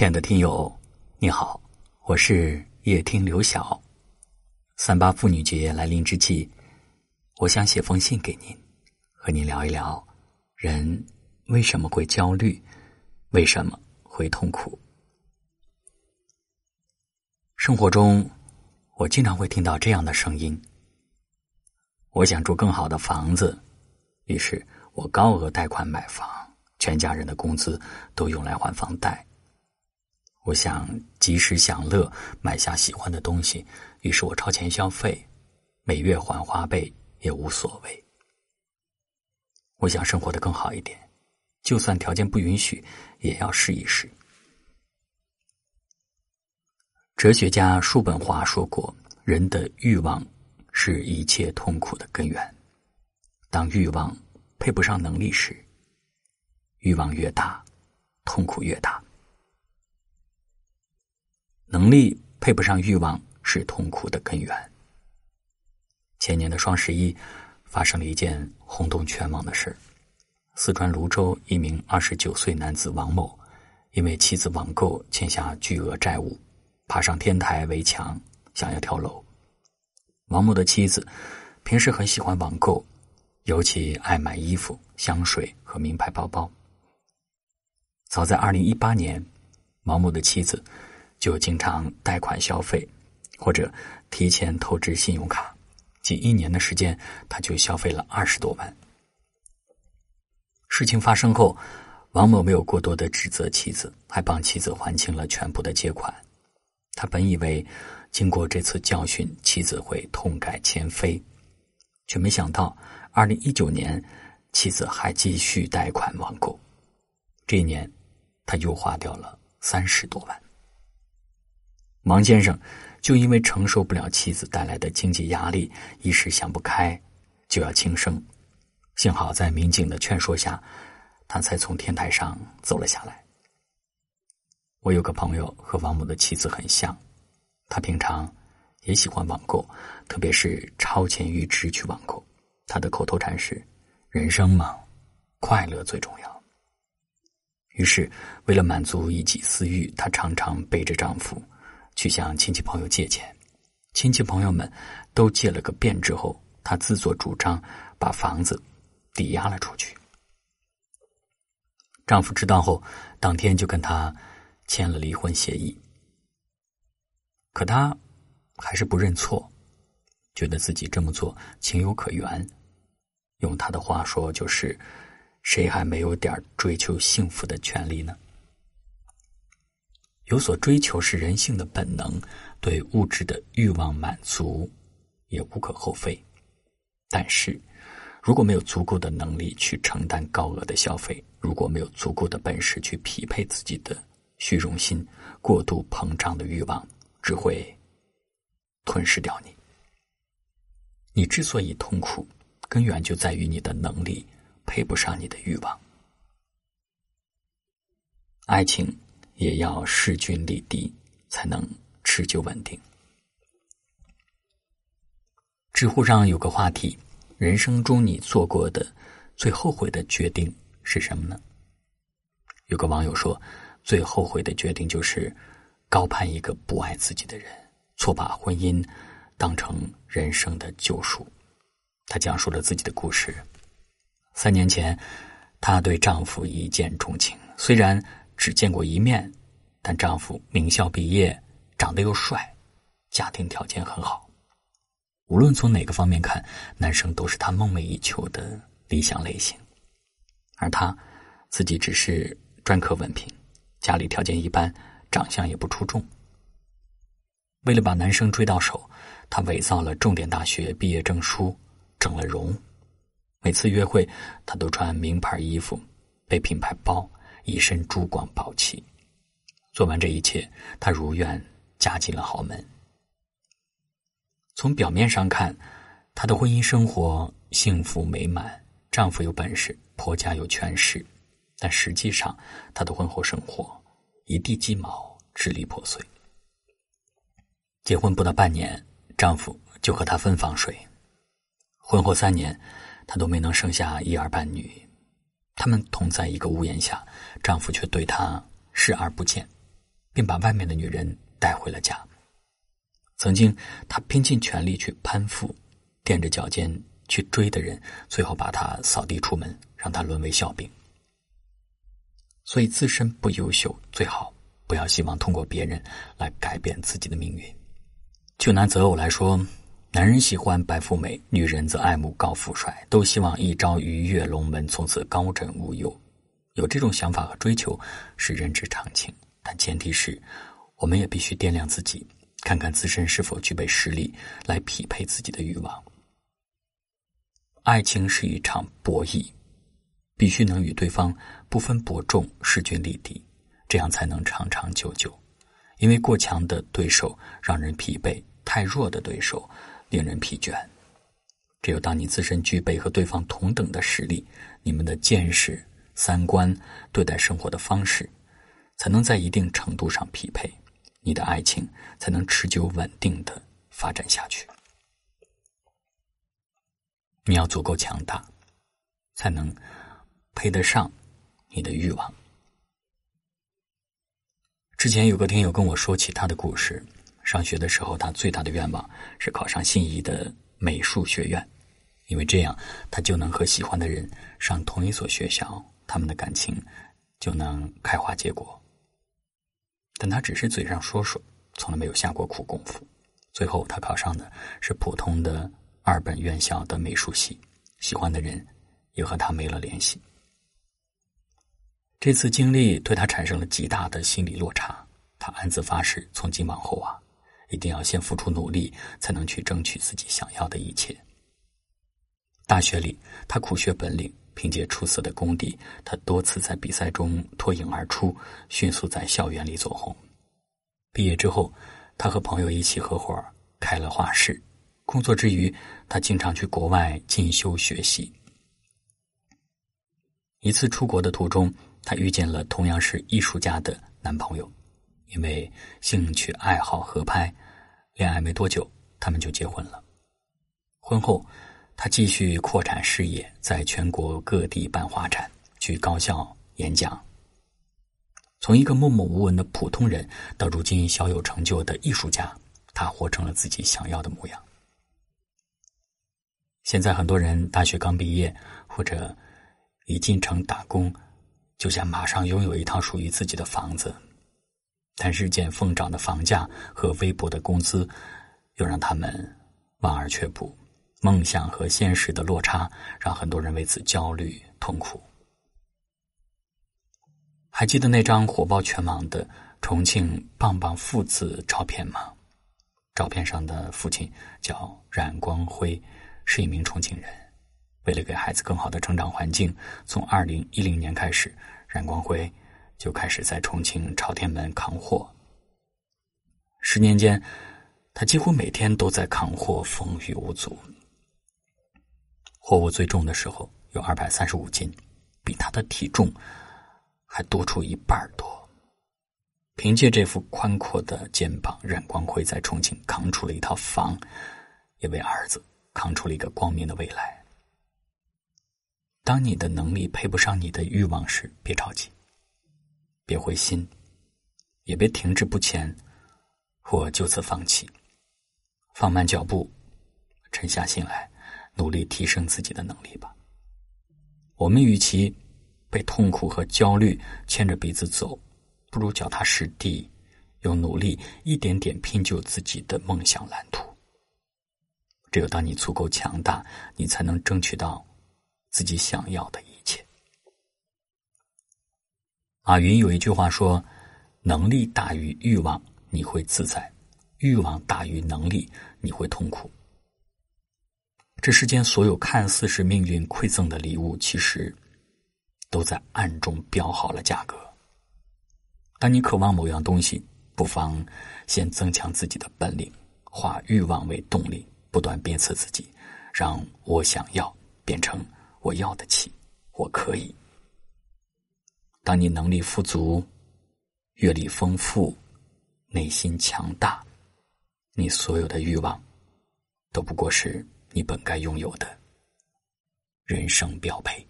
亲爱的听友，你好，我是夜听刘晓。三八妇女节来临之际，我想写封信给您，和您聊一聊人为什么会焦虑，为什么会痛苦。生活中，我经常会听到这样的声音：我想住更好的房子，于是我高额贷款买房，全家人的工资都用来还房贷。我想及时享乐，买下喜欢的东西，于是我超前消费，每月还花呗也无所谓。我想生活的更好一点，就算条件不允许，也要试一试。哲学家叔本华说过：“人的欲望是一切痛苦的根源。当欲望配不上能力时，欲望越大，痛苦越大。”能力配不上欲望是痛苦的根源。前年的双十一，发生了一件轰动全网的事四川泸州一名二十九岁男子王某，因为妻子网购欠下巨额债务，爬上天台围墙想要跳楼。王某的妻子平时很喜欢网购，尤其爱买衣服、香水和名牌包包。早在二零一八年，王某的妻子。就经常贷款消费，或者提前透支信用卡，仅一年的时间，他就消费了二十多万。事情发生后，王某没有过多的指责妻子，还帮妻子还清了全部的借款。他本以为经过这次教训，妻子会痛改前非，却没想到，二零一九年，妻子还继续贷款网购，这一年，他又花掉了三十多万。王先生就因为承受不了妻子带来的经济压力，一时想不开，就要轻生。幸好在民警的劝说下，他才从天台上走了下来。我有个朋友和王某的妻子很像，他平常也喜欢网购，特别是超前预支去网购。他的口头禅是：“人生嘛，快乐最重要。”于是，为了满足一己私欲，她常常背着丈夫。去向亲戚朋友借钱，亲戚朋友们都借了个遍之后，她自作主张把房子抵押了出去。丈夫知道后，当天就跟她签了离婚协议。可她还是不认错，觉得自己这么做情有可原。用她的话说，就是谁还没有点追求幸福的权利呢？有所追求是人性的本能，对物质的欲望满足也无可厚非。但是，如果没有足够的能力去承担高额的消费，如果没有足够的本事去匹配自己的虚荣心，过度膨胀的欲望只会吞噬掉你。你之所以痛苦，根源就在于你的能力配不上你的欲望。爱情。也要势均力敌，才能持久稳定。知乎上有个话题：人生中你做过的最后悔的决定是什么呢？有个网友说，最后悔的决定就是高攀一个不爱自己的人，错把婚姻当成人生的救赎。她讲述了自己的故事：三年前，她对丈夫一见钟情，虽然。只见过一面，但丈夫名校毕业，长得又帅，家庭条件很好。无论从哪个方面看，男生都是她梦寐以求的理想类型。而她自己只是专科文凭，家里条件一般，长相也不出众。为了把男生追到手，她伪造了重点大学毕业证书，整了容。每次约会，她都穿名牌衣服，背品牌包。一身珠光宝气，做完这一切，她如愿嫁进了豪门。从表面上看，她的婚姻生活幸福美满，丈夫有本事，婆家有权势，但实际上，她的婚后生活一地鸡毛，支离破碎。结婚不到半年，丈夫就和她分房睡。婚后三年，她都没能生下一儿半女。他们同在一个屋檐下，丈夫却对她视而不见。并把外面的女人带回了家。曾经他拼尽全力去攀附、踮着脚尖去追的人，最后把他扫地出门，让他沦为笑柄。所以自身不优秀，最好不要希望通过别人来改变自己的命运。就拿择偶来说，男人喜欢白富美，女人则爱慕高富帅，都希望一朝鱼跃龙门，从此高枕无忧。有这种想法和追求是人之常情，但前提是，我们也必须掂量自己，看看自身是否具备实力来匹配自己的欲望。爱情是一场博弈，必须能与对方不分伯仲，势均力敌，这样才能长长久久。因为过强的对手让人疲惫，太弱的对手令人疲倦。只有当你自身具备和对方同等的实力，你们的见识、三观、对待生活的方式，才能在一定程度上匹配，你的爱情才能持久稳定的发展下去。你要足够强大，才能配得上你的欲望。之前有个听友跟我说起他的故事，上学的时候，他最大的愿望是考上心仪的美术学院，因为这样他就能和喜欢的人上同一所学校，他们的感情就能开花结果。但他只是嘴上说说，从来没有下过苦功夫。最后，他考上的是普通的二本院校的美术系，喜欢的人也和他没了联系。这次经历对他产生了极大的心理落差，他暗自发誓，从今往后啊，一定要先付出努力，才能去争取自己想要的一切。大学里，他苦学本领，凭借出色的功底，他多次在比赛中脱颖而出，迅速在校园里走红。毕业之后，他和朋友一起合伙开了画室，工作之余，他经常去国外进修学习。一次出国的途中。他遇见了同样是艺术家的男朋友，因为兴趣爱好合拍，恋爱没多久，他们就结婚了。婚后，他继续扩展事业，在全国各地办画展，去高校演讲。从一个默默无闻的普通人，到如今小有成就的艺术家，他活成了自己想要的模样。现在很多人大学刚毕业，或者已进城打工。就想马上拥有一套属于自己的房子，但日渐疯涨的房价和微薄的工资，又让他们望而却步。梦想和现实的落差，让很多人为此焦虑痛苦。还记得那张火爆全网的重庆棒棒父子照片吗？照片上的父亲叫冉光辉，是一名重庆人。为了给孩子更好的成长环境，从二零一零年开始，冉光辉就开始在重庆朝天门扛货。十年间，他几乎每天都在扛货，风雨无阻。货物最重的时候有二百三十五斤，比他的体重还多出一半多。凭借这副宽阔的肩膀，冉光辉在重庆扛出了一套房，也为儿子扛出了一个光明的未来。当你的能力配不上你的欲望时，别着急，别灰心，也别停滞不前，或就此放弃，放慢脚步，沉下心来，努力提升自己的能力吧。我们与其被痛苦和焦虑牵着鼻子走，不如脚踏实地，用努力一点点拼就自己的梦想蓝图。只有当你足够强大，你才能争取到。自己想要的一切。马云有一句话说：“能力大于欲望，你会自在；欲望大于能力，你会痛苦。”这世间所有看似是命运馈赠的礼物，其实都在暗中标好了价格。当你渴望某样东西，不妨先增强自己的本领，化欲望为动力，不断鞭策自己，让我想要变成。我要得起，我可以。当你能力富足、阅历丰富、内心强大，你所有的欲望都不过是你本该拥有的人生标配。